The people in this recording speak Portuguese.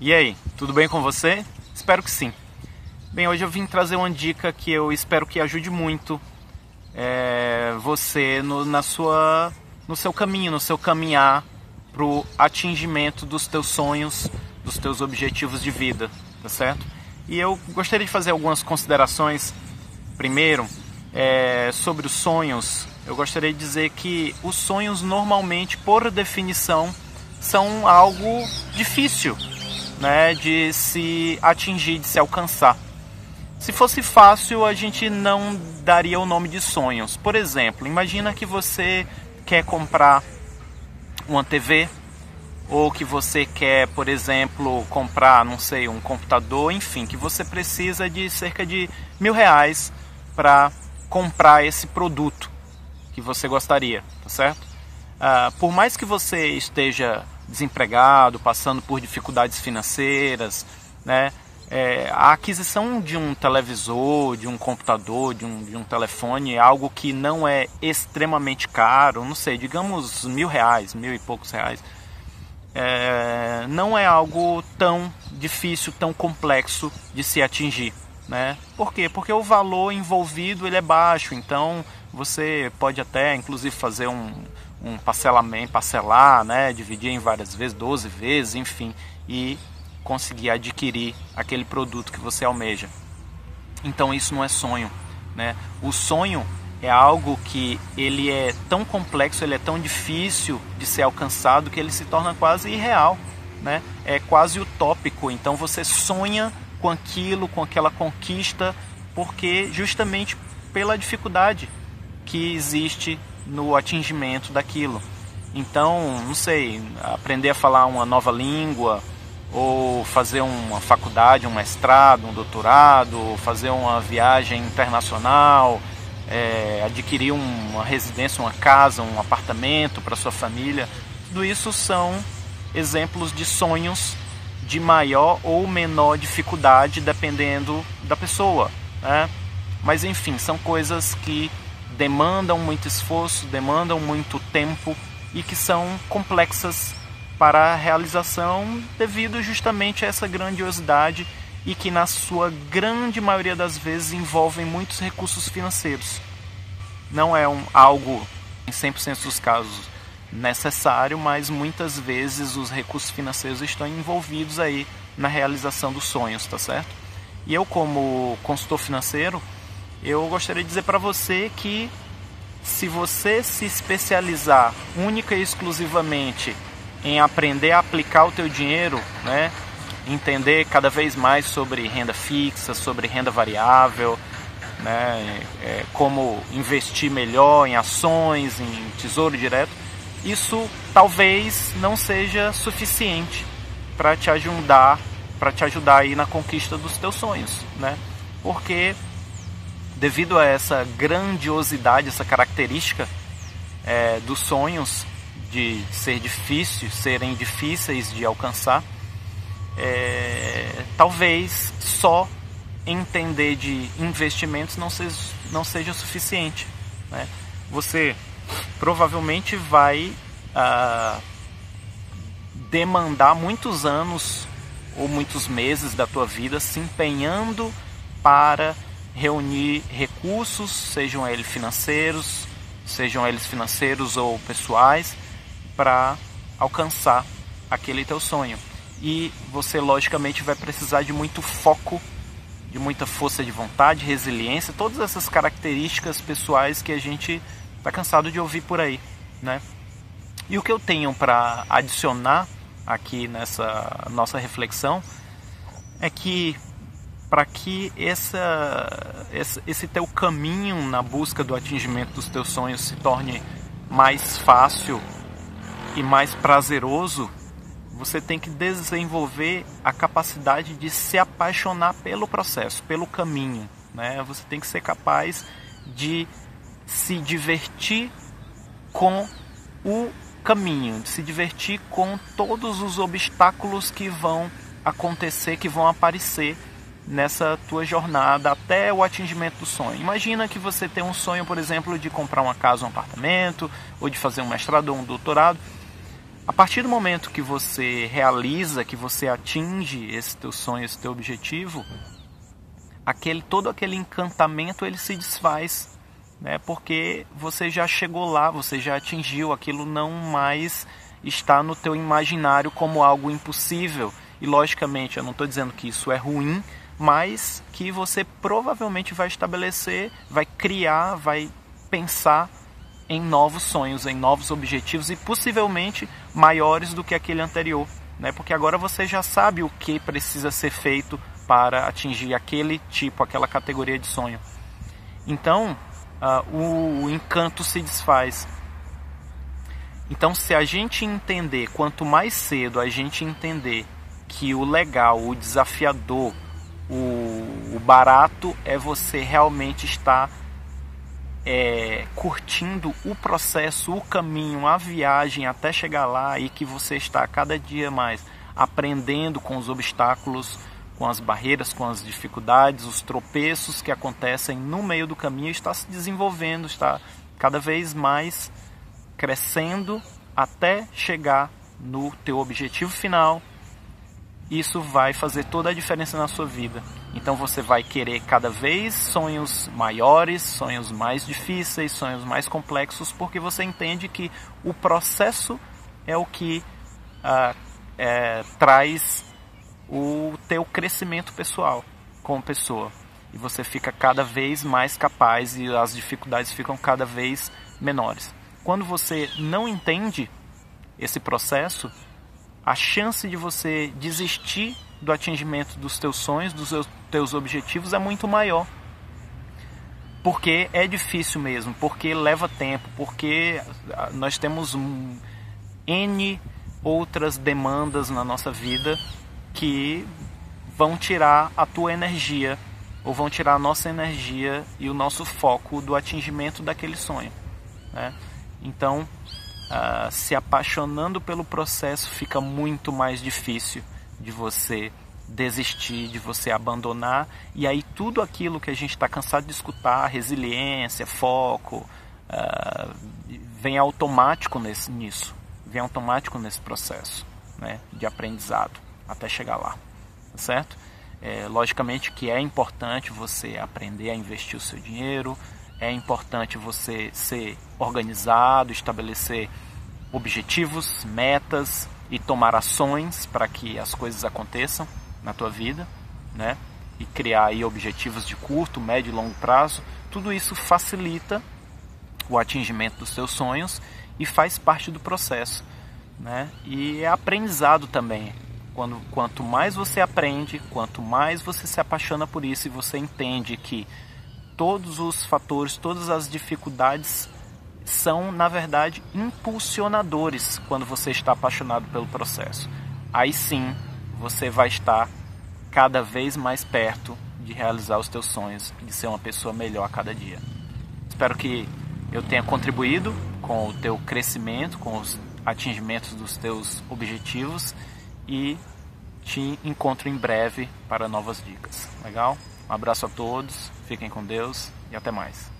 E aí, tudo bem com você? Espero que sim. Bem, hoje eu vim trazer uma dica que eu espero que ajude muito é, você no, na sua, no seu caminho, no seu caminhar para o atingimento dos teus sonhos, dos teus objetivos de vida, tá certo? E eu gostaria de fazer algumas considerações. Primeiro, é, sobre os sonhos, eu gostaria de dizer que os sonhos normalmente, por definição, são algo difícil né, de se atingir, de se alcançar. Se fosse fácil, a gente não daria o nome de sonhos. Por exemplo, imagina que você quer comprar uma TV ou que você quer, por exemplo, comprar, não sei, um computador, enfim, que você precisa de cerca de mil reais para comprar esse produto que você gostaria, tá certo? Uh, por mais que você esteja desempregado, passando por dificuldades financeiras, né? É, a aquisição de um televisor, de um computador, de um, de um telefone é algo que não é extremamente caro, não sei, digamos mil reais, mil e poucos reais. É, não é algo tão difícil, tão complexo de se atingir. Né? Por quê? Porque o valor envolvido ele é baixo, então você pode até inclusive fazer um, um parcelamento, parcelar, né, dividir em várias vezes, 12 vezes, enfim, e conseguir adquirir aquele produto que você almeja. Então isso não é sonho, né? O sonho é algo que ele é tão complexo, ele é tão difícil de ser alcançado que ele se torna quase irreal, né? É quase utópico. Então você sonha com aquilo, com aquela conquista, porque justamente pela dificuldade que existe no atingimento daquilo. Então, não sei, aprender a falar uma nova língua, ou fazer uma faculdade, um mestrado, um doutorado, fazer uma viagem internacional, é, adquirir uma residência, uma casa, um apartamento para sua família. Tudo isso são exemplos de sonhos de maior ou menor dificuldade, dependendo da pessoa. Né? Mas enfim, são coisas que demandam muito esforço, demandam muito tempo e que são complexas para a realização devido justamente a essa grandiosidade e que na sua grande maioria das vezes envolvem muitos recursos financeiros. Não é um, algo em 100% dos casos necessário, mas muitas vezes os recursos financeiros estão envolvidos aí na realização dos sonhos, tá certo? E eu como consultor financeiro, eu gostaria de dizer para você que se você se especializar única e exclusivamente em aprender a aplicar o teu dinheiro, né? entender cada vez mais sobre renda fixa, sobre renda variável, né? É, como investir melhor em ações, em tesouro direto, isso talvez não seja suficiente para te ajudar, para te ajudar aí na conquista dos teus sonhos, né? Porque devido a essa grandiosidade, essa característica é, dos sonhos de ser difícil, serem difíceis de alcançar, é, talvez só entender de investimentos não seja, não seja suficiente. Né? Você provavelmente vai ah, demandar muitos anos ou muitos meses da tua vida se empenhando para reunir recursos, sejam eles financeiros, sejam eles financeiros ou pessoais, para alcançar aquele teu sonho. E você logicamente vai precisar de muito foco, de muita força de vontade, resiliência, todas essas características pessoais que a gente está cansado de ouvir por aí, né? E o que eu tenho para adicionar aqui nessa nossa reflexão é que para que essa, esse teu caminho na busca do atingimento dos teus sonhos se torne mais fácil e mais prazeroso, você tem que desenvolver a capacidade de se apaixonar pelo processo, pelo caminho. Né? Você tem que ser capaz de se divertir com o caminho, de se divertir com todos os obstáculos que vão acontecer, que vão aparecer nessa tua jornada até o atingimento do sonho. Imagina que você tem um sonho, por exemplo, de comprar uma casa, um apartamento, ou de fazer um mestrado ou um doutorado. A partir do momento que você realiza, que você atinge esse teu sonho, esse teu objetivo, aquele todo aquele encantamento ele se desfaz, né? Porque você já chegou lá, você já atingiu, aquilo não mais está no teu imaginário como algo impossível. E logicamente, eu não estou dizendo que isso é ruim, mas que você provavelmente vai estabelecer, vai criar, vai pensar em novos sonhos, em novos objetivos e possivelmente maiores do que aquele anterior, né? Porque agora você já sabe o que precisa ser feito para atingir aquele tipo, aquela categoria de sonho. Então, uh, o, o encanto se desfaz. Então, se a gente entender, quanto mais cedo a gente entender que o legal, o desafiador, o, o barato é você realmente estar é, curtindo o processo, o caminho, a viagem até chegar lá e que você está cada dia mais aprendendo com os obstáculos, com as barreiras, com as dificuldades, os tropeços que acontecem no meio do caminho, está se desenvolvendo, está cada vez mais crescendo até chegar no teu objetivo final, isso vai fazer toda a diferença na sua vida. Então você vai querer cada vez sonhos maiores, sonhos mais difíceis, sonhos mais complexos, porque você entende que o processo é o que ah, é, traz o teu crescimento pessoal como pessoa. E você fica cada vez mais capaz e as dificuldades ficam cada vez menores. Quando você não entende esse processo, a chance de você desistir do atingimento dos teus sonhos, dos teus objetivos é muito maior. Porque é difícil mesmo, porque leva tempo, porque nós temos N outras demandas na nossa vida que vão tirar a tua energia ou vão tirar a nossa energia e o nosso foco do atingimento daquele sonho. Né? Então, uh, se apaixonando pelo processo fica muito mais difícil de você desistir, de você abandonar, e aí tudo aquilo que a gente está cansado de escutar, resiliência, foco, uh, vem automático nesse, nisso, vem automático nesse processo né, de aprendizado até chegar lá, tá certo? É, logicamente que é importante você aprender a investir o seu dinheiro, é importante você ser organizado, estabelecer objetivos, metas e tomar ações para que as coisas aconteçam na tua vida, né? E criar aí objetivos de curto, médio e longo prazo. Tudo isso facilita o atingimento dos seus sonhos e faz parte do processo, né? E é aprendizado também. Quando, quanto mais você aprende, quanto mais você se apaixona por isso e você entende que todos os fatores, todas as dificuldades são, na verdade, impulsionadores quando você está apaixonado pelo processo. Aí sim, você vai estar cada vez mais perto de realizar os teus sonhos, de ser uma pessoa melhor a cada dia. Espero que eu tenha contribuído com o teu crescimento, com os atingimentos dos teus objetivos e te encontro em breve para novas dicas. Legal? Um abraço a todos, fiquem com Deus e até mais.